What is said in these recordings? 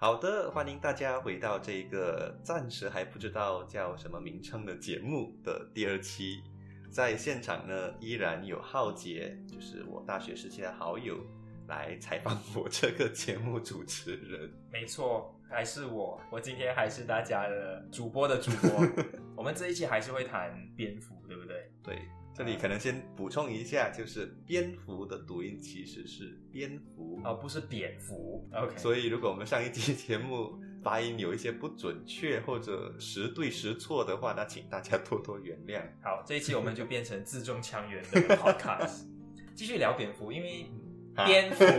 好的，欢迎大家回到这个暂时还不知道叫什么名称的节目的第二期。在现场呢，依然有浩杰，就是我大学时期的好友，来采访我这个节目主持人。没错，还是我，我今天还是大家的主播的主播。我们这一期还是会谈蝙蝠，对不对？对，这里可能先补充一下，就是蝙蝠的读音其实是蝙蝠，哦，不是蝙蝠。OK，所以如果我们上一期节目发音有一些不准确或者时对时错的话，那请大家多多原谅。好，这一期我们就变成字正腔圆的 podcast，继续聊蝙蝠，因为蝙蝠。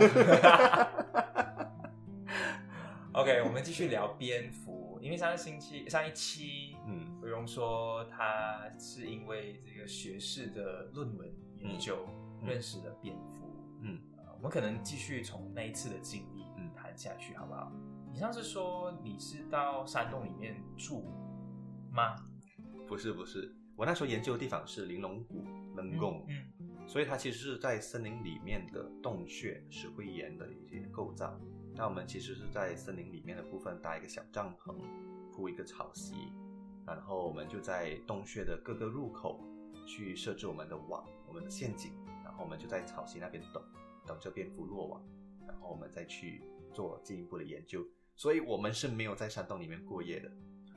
OK，我们继续聊蝙蝠，因为上个星期上一期，嗯，不用说他是因为这个学士的论文研究认识了蝙蝠，嗯，我们可能继续从那一次的经历嗯谈下去，好不好？你上次说你是到山洞里面住吗？不是，不是，我那时候研究的地方是玲珑谷冷宫，嗯，所以它其实是在森林里面的洞穴石灰岩的一些构造。那我们其实是在森林里面的部分搭一个小帐篷，铺一个草席，然后我们就在洞穴的各个入口去设置我们的网、我们的陷阱，然后我们就在草席那边等，等着蝙蝠落网，然后我们再去做进一步的研究。所以我们是没有在山洞里面过夜的。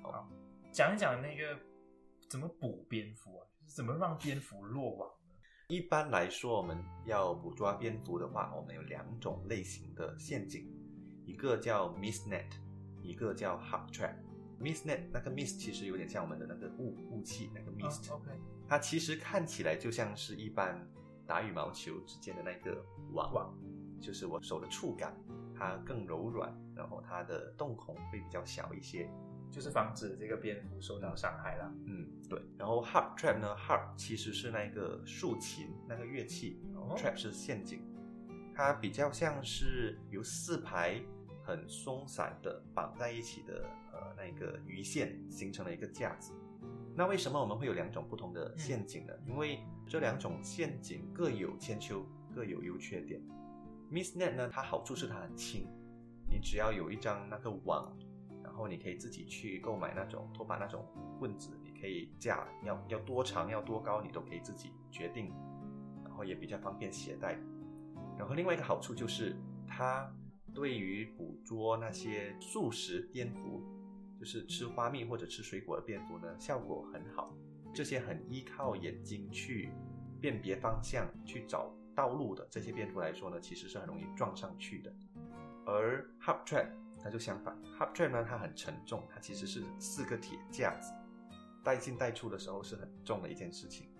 好，讲一讲那个怎么捕蝙蝠啊？就是怎么让蝙蝠落网呢？一般来说，我们要捕捉蝙蝠的话，我们有两种类型的陷阱。一个叫 Miss net，一个叫 hub trap。Mist net 那个 mist 其实有点像我们的那个雾雾气那个 mist，它其实看起来就像是一般打羽毛球之间的那个网，网就是我手的触感它更柔软，然后它的洞孔会比较小一些，就是防止这个蝙蝠受到伤害啦。嗯，对。然后 harp trap 呢，harp 其实是那个竖琴那个乐器，trap 是陷阱，它比较像是由四排。很松散的绑在一起的呃那个鱼线形成了一个架子。那为什么我们会有两种不同的陷阱呢？因为这两种陷阱各有千秋，各有优缺点。Miss Net 呢，它好处是它很轻，你只要有一张那个网，然后你可以自己去购买那种拖把那种棍子，你可以架要要多长要多高，你都可以自己决定，然后也比较方便携带。然后另外一个好处就是它。对于捕捉那些素食蝙蝠，就是吃花蜜或者吃水果的蝙蝠呢，效果很好。这些很依靠眼睛去辨别方向、去找道路的这些蝙蝠来说呢，其实是很容易撞上去的。而 hub trap 它就相反，hub trap 呢它很沉重，它其实是四个铁架子，带进带出的时候是很重的一件事情。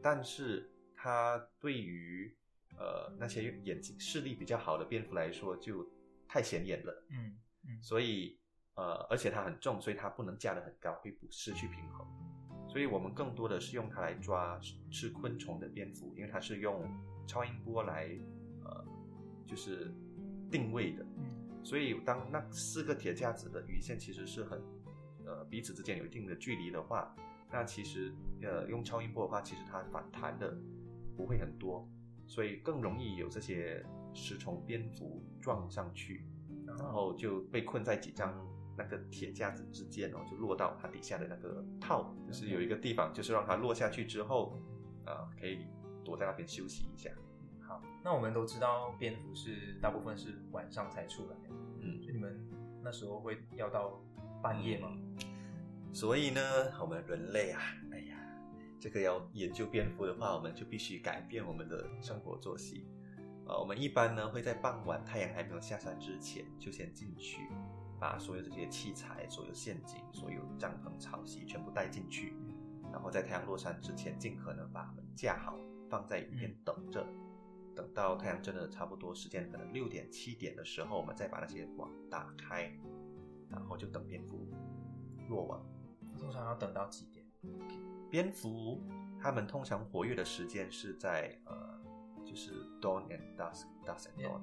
但是它对于呃，那些眼睛视力比较好的蝙蝠来说，就太显眼了。嗯嗯，所以呃，而且它很重，所以它不能架得很高，会失去平衡。所以我们更多的是用它来抓吃昆虫的蝙蝠，因为它是用超音波来呃，就是定位的。嗯，所以当那四个铁架子的鱼线其实是很呃彼此之间有一定的距离的话，那其实呃用超音波的话，其实它反弹的不会很多。所以更容易有这些食虫蝙蝠撞上去，然后就被困在几张那个铁架子之间哦，就落到它底下的那个套，就是有一个地方，就是让它落下去之后，啊，可以躲在那边休息一下。好，那我们都知道蝙蝠是大部分是晚上才出来，嗯，所以你们那时候会要到半夜吗？所以呢，我们人类啊，哎呀。这个要研究蝙蝠的话，我们就必须改变我们的生活作息。呃，我们一般呢会在傍晚太阳还没有下山之前就先进去，把所有这些器材、所有陷阱、所有帐篷、草席全部带进去，然后在太阳落山之前尽可能把它们架好，放在一边等着。等到太阳真的差不多时间，可能六点、七点的时候，我们再把那些网打开，然后就等蝙蝠落网。通常要等到几点？蝙蝠，它们通常活跃的时间是在呃，就是 dawn and dusk，dusk and dawn，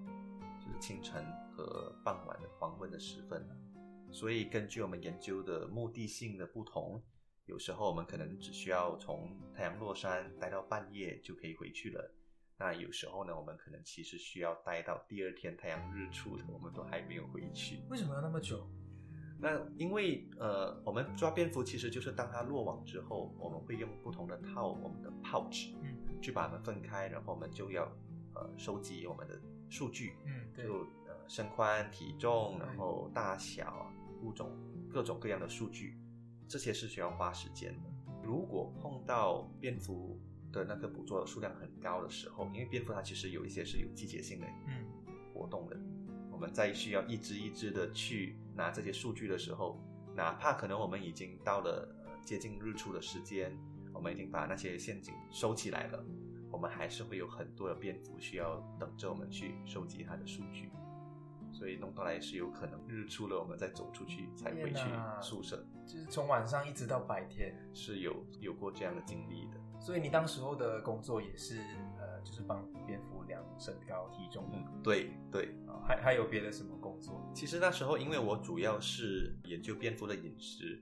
就是清晨和傍晚的黄昏的时分。所以根据我们研究的目的性的不同，有时候我们可能只需要从太阳落山待到半夜就可以回去了。那有时候呢，我们可能其实需要待到第二天太阳日出的，我们都还没有回去。为什么要那么久？那因为呃，我们抓蝙蝠其实就是当它落网之后，我们会用不同的套我们的 pouch，嗯，去把它们分开，然后我们就要呃收集我们的数据，嗯，就呃身宽体重，然后大小物种各种各样的数据，这些是需要花时间的。如果碰到蝙蝠的那个捕捉数量很高的时候，因为蝙蝠它其实有一些是有季节性的，嗯，活动的。我们在需要一只一只的去拿这些数据的时候，哪怕可能我们已经到了接近日出的时间，我们已经把那些陷阱收起来了，我们还是会有很多的蝙蝠需要等着我们去收集它的数据，所以弄到来是有可能日出了，我们再走出去才回去宿舍，就是从晚上一直到白天，是有有过这样的经历的。所以你当时候的工作也是呃，就是帮蝙蝠量身高体重。嗯，对对。还还有别的什么工作？其实那时候因为我主要是研究蝙蝠的饮食，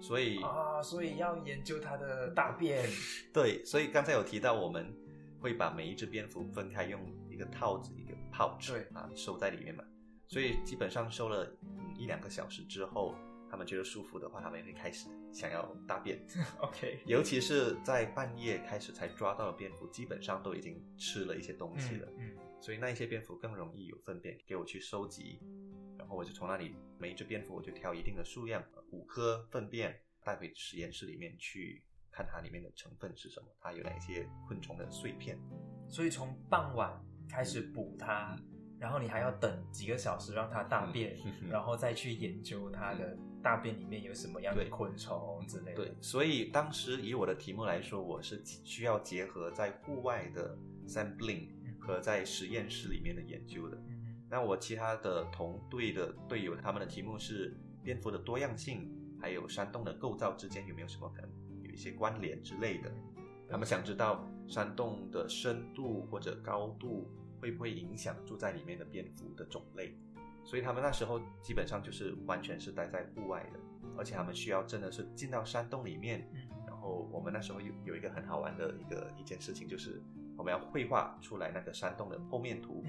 所以啊，所以要研究它的大便。对，所以刚才有提到我们会把每一只蝙蝠分开，用一个套子一个 pouch 对啊收在里面嘛。所以基本上收了一两个小时之后。他们觉得舒服的话，他们也会开始想要大便。OK，尤其是在半夜开始才抓到的蝙蝠，基本上都已经吃了一些东西了。嗯，所以那一些蝙蝠更容易有粪便给我去收集，然后我就从那里每一只蝙蝠我就挑一定的数量，五颗粪便带回实验室里面去看它里面的成分是什么，它有哪些昆虫的碎片。所以从傍晚开始捕它。然后你还要等几个小时让它大便，然后再去研究它的大便里面有什么样的昆虫之类的。对，所以当时以我的题目来说，我是需要结合在户外的 sampling 和在实验室里面的研究的。那我其他的同队的队友，他们的题目是蝙蝠的多样性，还有山洞的构造之间有没有什么可能些关联之类的。他们想知道山洞的深度或者高度。会不会影响住在里面的蝙蝠的种类？所以他们那时候基本上就是完全是待在户外的，而且他们需要真的是进到山洞里面。然后我们那时候有有一个很好玩的一个一件事情，就是我们要绘画出来那个山洞的剖面图。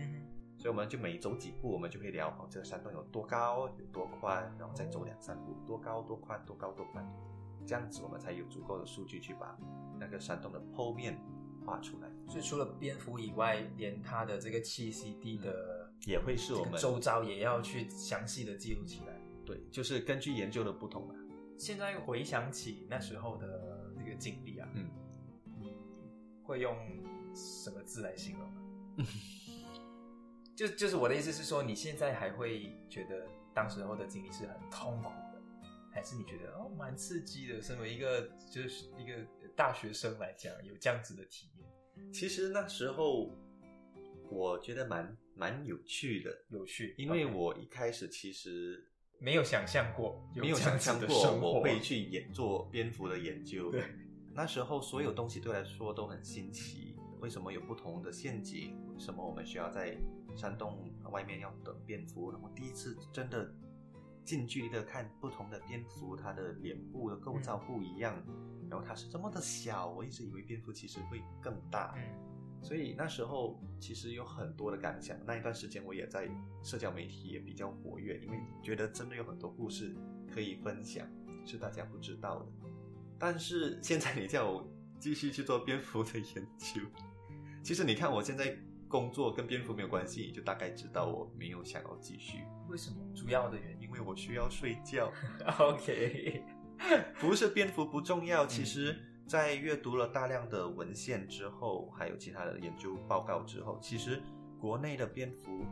所以我们就每走几步，我们就会聊哦，这个山洞有多高、有多宽，然后再走两三步，多高、多宽、多高、多宽，这样子我们才有足够的数据去把那个山洞的剖面。画出来，所以除了蝙蝠以外，连它的这个栖息地的也会是我们周遭也要去详细的记录起来。对，就是根据研究的不同啊。现在回想起那时候的这个经历啊，嗯，你会用什么字来形容？就就是我的意思是说，你现在还会觉得当时候的经历是很痛苦的，还是你觉得哦蛮刺激的？身为一个就是一个。大学生来讲有这样子的体验，其实那时候我觉得蛮蛮有趣的，有趣，因为我一开始其实没有想象过，没有想象过我会去研做蝙蝠的研究。对，那时候所有东西对来说都很新奇，为什么有不同的陷阱？为什么我们需要在山洞外面要等蝙蝠？然后第一次真的近距离的看不同的蝙蝠，它的脸部的构造不一样。然后它是这么的小，我一直以为蝙蝠其实会更大，所以那时候其实有很多的感想。那一段时间我也在社交媒体也比较活跃，因为觉得真的有很多故事可以分享，是大家不知道的。但是现在你叫我继续去做蝙蝠的研究，其实你看我现在工作跟蝙蝠没有关系，你就大概知道我没有想要继续。为什么？主要的原，因为我需要睡觉。OK。不是蝙蝠不重要，其实，在阅读了大量的文献之后，还有其他的研究报告之后，其实国内的蝙蝠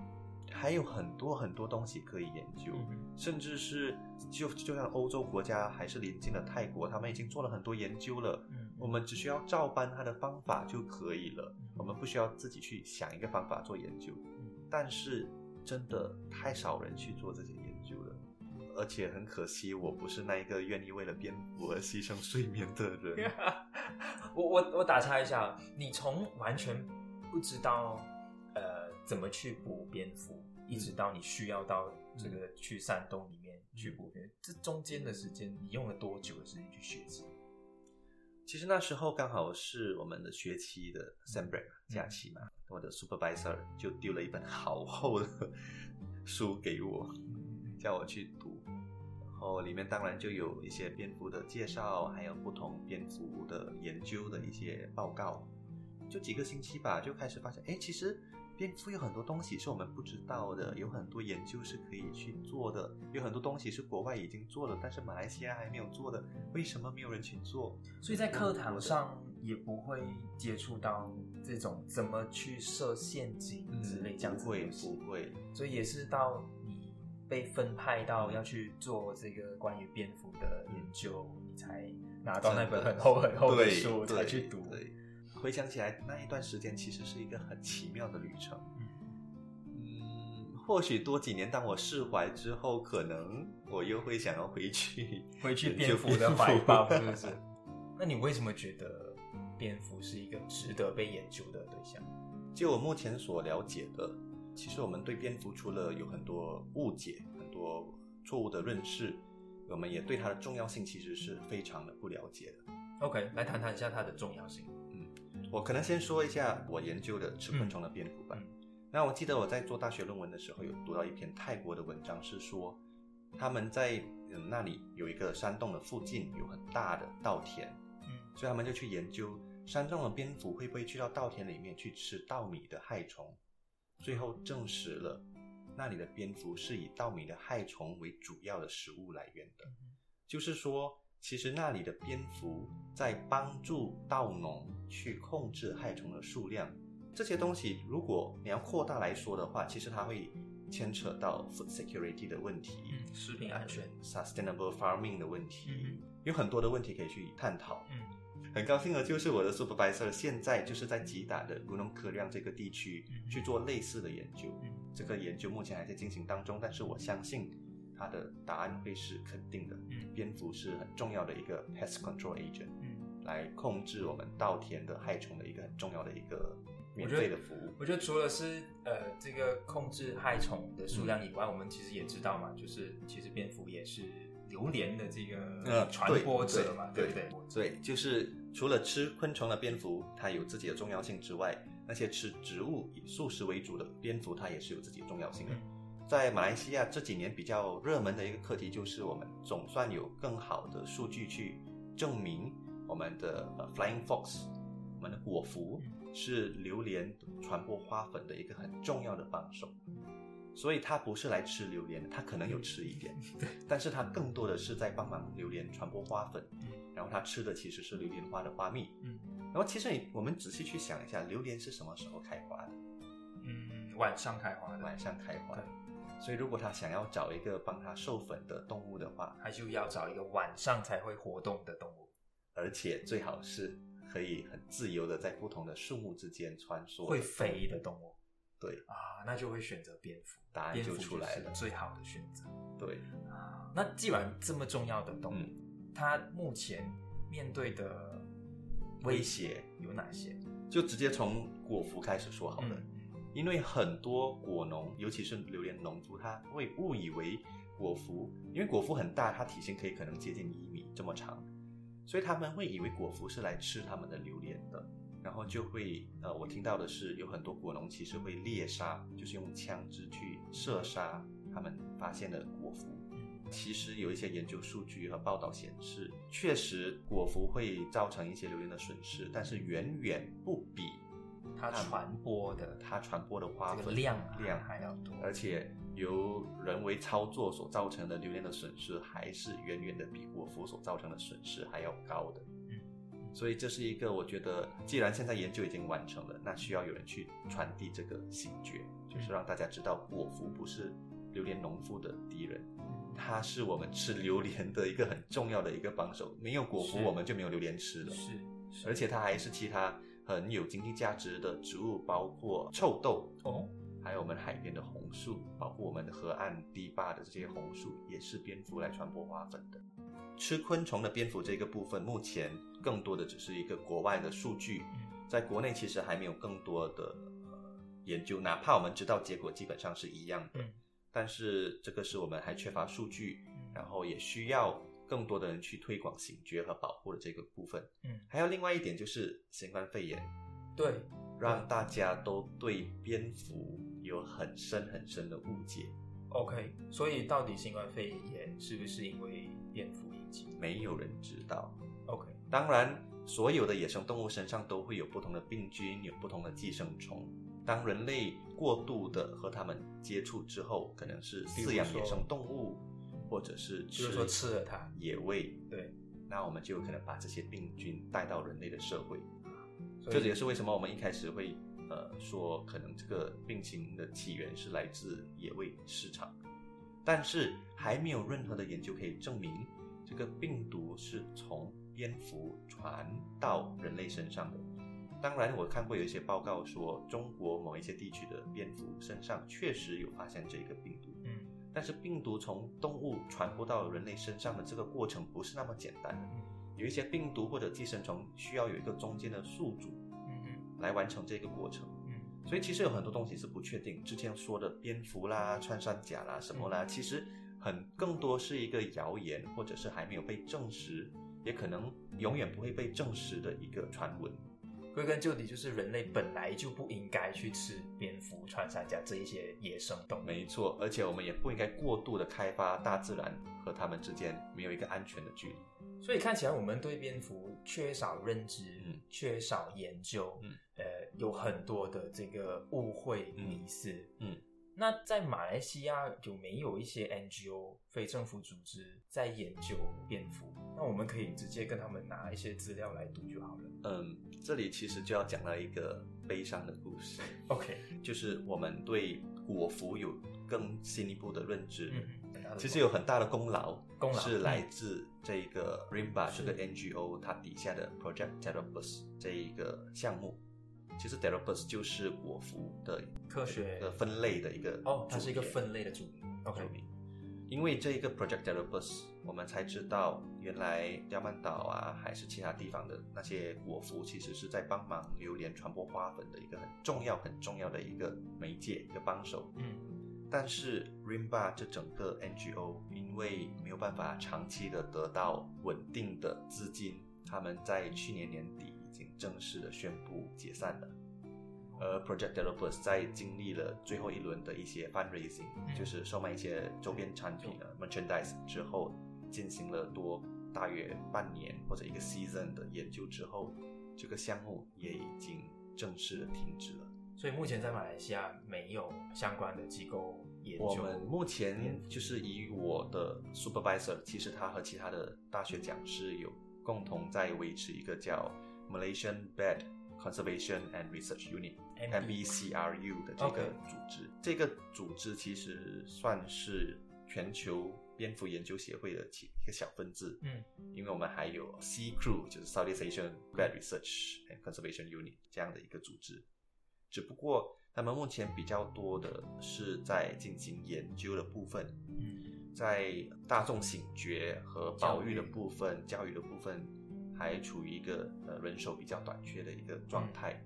还有很多很多东西可以研究，甚至是就就像欧洲国家还是邻近的泰国，他们已经做了很多研究了。我们只需要照搬他的方法就可以了，我们不需要自己去想一个方法做研究。但是真的太少人去做这些研。而且很可惜，我不是那一个愿意为了蝙蝠而牺牲睡眠的人。我我我打岔一下，你从完全不知道呃怎么去捕蝙蝠，一直到你需要到这个去山洞里面去捕蝙，这中间的时间你用了多久的时间去学习？其实那时候刚好是我们的学期的 sem break 假期嘛，我的 supervisor 就丢了一本好厚的 书给我，叫我去读。然后里面当然就有一些蝙蝠的介绍，还有不同蝙蝠的研究的一些报告。就几个星期吧，就开始发现，哎，其实。蝙蝠有很多东西是我们不知道的，有很多研究是可以去做的，有很多东西是国外已经做了，但是马来西亚还没有做的，为什么没有人去做？所以在课堂上也不会接触到这种怎么去设陷阱之类这样子不会，不会。所以也是到你被分派到要去做这个关于蝙蝠的研究，你才拿到那本很厚很厚的书才去读。回想起来，那一段时间其实是一个很奇妙的旅程。嗯，或许多几年，当我释怀之后，可能我又会想要回去，回去蝙蝠的怀抱，是不是？那你为什么觉得蝙蝠是一个值得被研究的对象？就我目前所了解的，其实我们对蝙蝠除了有很多误解、很多错误的认识，我们也对它的重要性其实是非常的不了解的。OK，来谈谈一下它的重要性。嗯我可能先说一下我研究的吃昆虫的蝙蝠吧。那我记得我在做大学论文的时候，有读到一篇泰国的文章，是说他们在那里有一个山洞的附近有很大的稻田，嗯，所以他们就去研究山洞的蝙蝠会不会去到稻田里面去吃稻米的害虫。最后证实了，那里的蝙蝠是以稻米的害虫为主要的食物来源的，就是说。其实那里的蝙蝠在帮助稻农去控制害虫的数量，这些东西如果你要扩大来说的话，其实它会牵扯到 food security 的问题，食品安全，sustainable farming 的问题，有很多的问题可以去探讨。嗯，很高兴的就是我的 supervisor 现在就是在吉打的古农科亮这个地区去做类似的研究，这个研究目前还在进行当中，但是我相信。它的答案会是肯定的。嗯，蝙蝠是很重要的一个 pest control agent，嗯，来控制我们稻田的害虫的一个很重要的一个免费的服务。我觉得除了是呃这个控制害虫的数量以外，我们其实也知道嘛，就是其实蝙蝠也是榴莲的这个呃传播者嘛，对不对？对，就是除了吃昆虫的蝙蝠，它有自己的重要性之外，那些吃植物以素食为主的蝙蝠，它也是有自己的重要性的。在马来西亚这几年比较热门的一个课题，就是我们总算有更好的数据去证明我们的 flying fox，我们的果蝠是榴莲传播花粉的一个很重要的帮手。所以它不是来吃榴莲的，它可能有吃一点，对，但是它更多的是在帮忙榴莲传播花粉。然后它吃的其实是榴莲花的花蜜。嗯，然后其实你我们仔细去想一下，榴莲是什么时候开花的？嗯，晚上开花，晚上开花。所以，如果他想要找一个帮他授粉的动物的话，他就要找一个晚上才会活动的动物，而且最好是可以很自由的在不同的树木之间穿梭、会飞的动物。对啊，那就会选择蝙蝠，答案就出来了，最好的选择。对啊，那既然这么重要的动物，它目前面对的威胁有哪些？就直接从果蝠开始说好了。因为很多果农，尤其是榴莲农夫，他会误以为果蝠，因为果蝠很大，它体型可以可能接近一米这么长，所以他们会以为果蝠是来吃他们的榴莲的，然后就会，呃，我听到的是有很多果农其实会猎杀，就是用枪支去射杀他们发现的果蝠。其实有一些研究数据和报道显示，确实果蝠会造成一些榴莲的损失，但是远远不比。它传播的，它传播的花粉量量还要多，而且由人为操作所造成的榴莲的损失，还是远远的比果蝠所造成的损失还要高的。嗯，所以这是一个，我觉得既然现在研究已经完成了，那需要有人去传递这个醒觉，就是让大家知道果蝠不是榴莲农夫的敌人，它是我们吃榴莲的一个很重要的一个帮手。没有果蝠，我们就没有榴莲吃了。是，而且它还是其他。很有经济价值的植物，包括臭豆哦，还有我们海边的红树，包括我们的河岸堤坝的这些红树，也是蝙蝠来传播花粉的。吃昆虫的蝙蝠这个部分，目前更多的只是一个国外的数据，在国内其实还没有更多的研究，哪怕我们知道结果基本上是一样的，但是这个是我们还缺乏数据，然后也需要更多的人去推广醒觉和保护的这个部分。嗯，还有另外一点就是新冠肺炎，对，让大家都对蝙蝠有很深很深的误解。OK，所以到底新冠肺炎是不是因为蝙蝠没有人知道。OK，当然，所有的野生动物身上都会有不同的病菌，有不同的寄生虫。当人类过度的和它们接触之后，可能是饲养野生动物，或者是吃说吃了它野味，对，那我们就有可能把这些病菌带到人类的社会。这也是为什么我们一开始会呃说，可能这个病情的起源是来自野味市场，但是还没有任何的研究可以证明这个病毒是从蝙蝠传到人类身上的。当然，我看过有一些报告说，中国某一些地区的蝙蝠身上确实有发现这个病毒。嗯，但是病毒从动物传播到人类身上的这个过程不是那么简单的。有一些病毒或者寄生虫需要有一个中间的宿主，嗯嗯，来完成这个过程。嗯，所以其实有很多东西是不确定。之前说的蝙蝠啦、穿山甲啦什么啦，其实很更多是一个谣言，或者是还没有被证实，也可能永远不会被证实的一个传闻。归根究底，就是人类本来就不应该去吃蝙蝠、穿山甲这一些野生动物。没错，而且我们也不应该过度的开发大自然和它们之间没有一个安全的距离。所以看起来我们对蝙蝠缺少认知，嗯，缺少研究，嗯，呃，有很多的这个误会、迷思，嗯。那在马来西亚有没有一些 NGO 非政府组织在研究蝙蝠？那我们可以直接跟他们拿一些资料来读就好了。嗯，这里其实就要讲到一个悲伤的故事。OK，就是我们对果蝠有更进一步的认知。嗯，其实有很大的功劳，功劳是来自这个 Rimba 这个 NGO 它底下的 Project t e r r b u s 这一个项目。其实 d e l o p e s 就是果蝠的科学的分类的一个哦，它是一个分类的组，OK。因为这一个 Project d e l o p e s 我们才知道原来刁曼岛啊，还是其他地方的那些果蝠，其实是在帮忙榴莲传播花粉的一个很重要、很重要的一个媒介、一个帮手。嗯。但是 Rimba 这整个 NGO 因为没有办法长期的得到稳定的资金，他们在去年年底。已经正式的宣布解散了，而 Project Developers 在经历了最后一轮的一些 fundraising，就是售卖一些周边产品的 merchandise 之后，进行了多大约半年或者一个 season 的研究之后，这个项目也已经正式的停止了。所以目前在马来西亚没有相关的机构研究。我们目前就是以我的 supervisor，其实他和其他的大学讲师有共同在维持一个叫。Malaysian Bat Conservation and Research Unit（MBCRU） 的这个组织，这个组织其实算是全球蝙蝠研究协会的其一个小分支。嗯，因为我们还有 C Crew，就是 Southeast Asian Bat Research and Conservation Unit 这样的一个组织。只不过他们目前比较多的是在进行研究的部分，嗯在大众醒觉和保育的部分、教育的部分。还处于一个呃人手比较短缺的一个状态，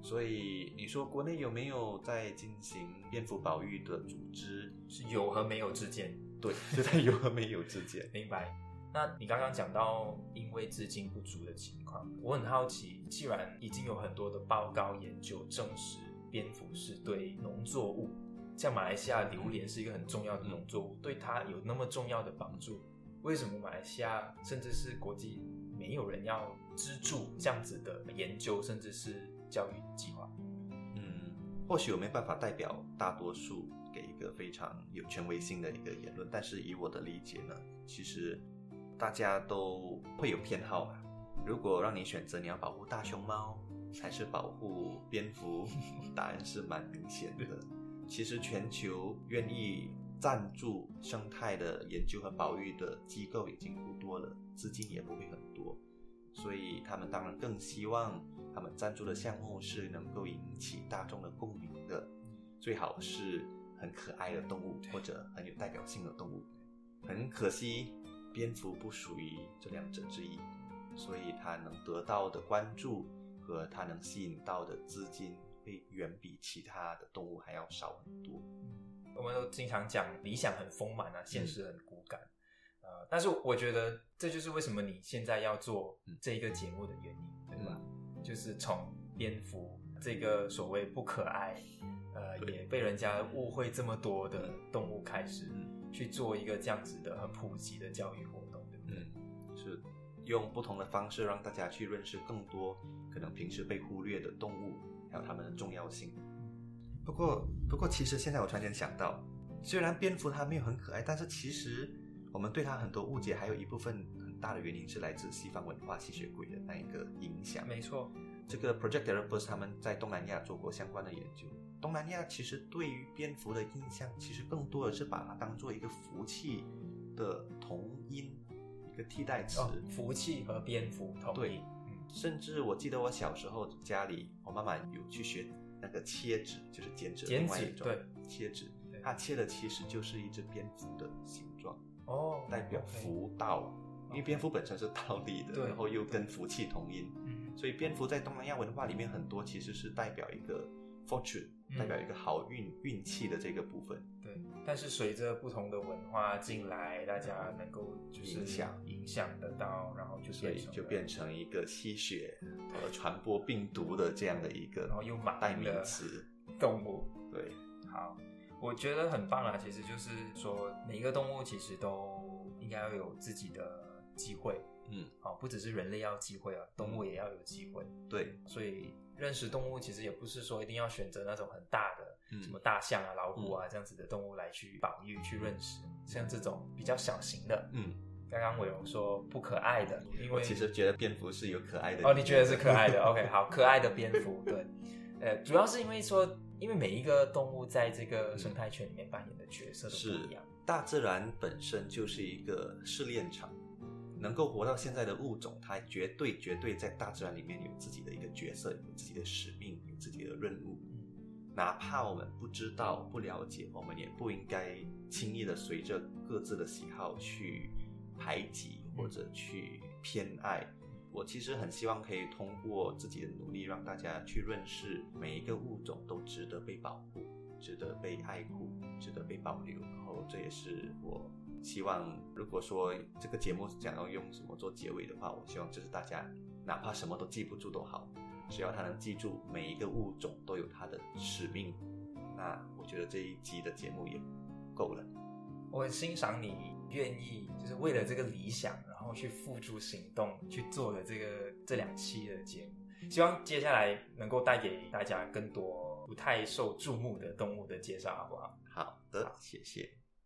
所以你说国内有没有在进行蝙蝠保育的组织？是有和没有之间，对，就在有和没有之间。明白。那你刚刚讲到因为资金不足的情况，我很好奇，既然已经有很多的报告研究证实蝙蝠是对农作物，像马来西亚榴莲是一个很重要的农作物，对它有那么重要的帮助，为什么马来西亚甚至是国际？没有人要资助这样子的研究，甚至是教育计划。嗯，或许我没办法代表大多数给一个非常有权威性的一个言论，但是以我的理解呢，其实大家都会有偏好嘛。如果让你选择，你要保护大熊猫还是保护蝙蝠，答案是蛮明显的。其实全球愿意。赞助生态的研究和保育的机构已经不多了，资金也不会很多，所以他们当然更希望他们赞助的项目是能够引起大众的共鸣的，最好是很可爱的动物或者很有代表性的动物。很可惜，蝙蝠不属于这两者之一，所以它能得到的关注和它能吸引到的资金会远比其他的动物还要少很多。我们都经常讲理想很丰满啊，现实很骨感。呃，呃，但是我觉得这就是为什么你现在要做这一个节目的原因，对吧？就是从蝙蝠这个所谓不可爱，呃，也被人家误会这么多的动物开始，去做一个这样子的很普及的教育活动，对不对？是用不同的方式让大家去认识更多可能平时被忽略的动物，还有它们的重要性。不过，不过，其实现在我突然间想到，虽然蝙蝠它没有很可爱，但是其实我们对它很多误解，还有一部分很大的原因是来自西方文化吸血鬼的那一个影响。没错，这个 Project Erebus 他们在东南亚做过相关的研究。东南亚其实对于蝙蝠的印象，其实更多的是把它当做一个福气的同音，一个替代词。福气和蝙蝠同音。嗯，甚至我记得我小时候家里，我妈妈有去学。那个切纸就是剪纸，另外一种切纸，它切的其实就是一只蝙蝠的形状哦，代表福道，因为蝙蝠本身是倒立的，然后又跟福气同音，所以蝙蝠在东南亚文化里面很多其实是代表一个 fortune。代表一个好运运气的这个部分，对。但是随着不同的文化进来，大家能够就是影响影响得到，然后就所以就变成一个吸血和传播病毒的这样的一个，然后又代名词动物。对，好，我觉得很棒啊。其实就是说，每一个动物其实都应该要有自己的机会。嗯，好，不只是人类要机会啊，动物也要有机会。对，所以。认识动物其实也不是说一定要选择那种很大的，什么大象啊、老虎啊这样子的动物来去保育、去认识。像这种比较小型的，嗯，刚刚我有说不可爱的，因为其实觉得蝙蝠是有可爱的哦，你觉得是可爱的？OK，好，可爱的蝙蝠，对，呃，主要是因为说，因为每一个动物在这个生态圈里面扮演的角色都不一样。大自然本身就是一个试炼场。能够活到现在的物种，它绝对绝对在大自然里面有自己的一个角色，有自己的使命，有自己的任务。哪怕我们不知道、不了解，我们也不应该轻易的随着各自的喜好去排挤或者去偏爱。我其实很希望可以通过自己的努力，让大家去认识每一个物种都值得被保护、值得被爱护、值得被保留。然后这也是我。希望如果说这个节目想要用什么做结尾的话，我希望就是大家哪怕什么都记不住都好，只要他能记住每一个物种都有它的使命，那我觉得这一集的节目也够了。我很欣赏你愿意就是为了这个理想，然后去付诸行动去做的这个这两期的节目。希望接下来能够带给大家更多不太受注目的动物的介绍，好不好？好的，谢谢。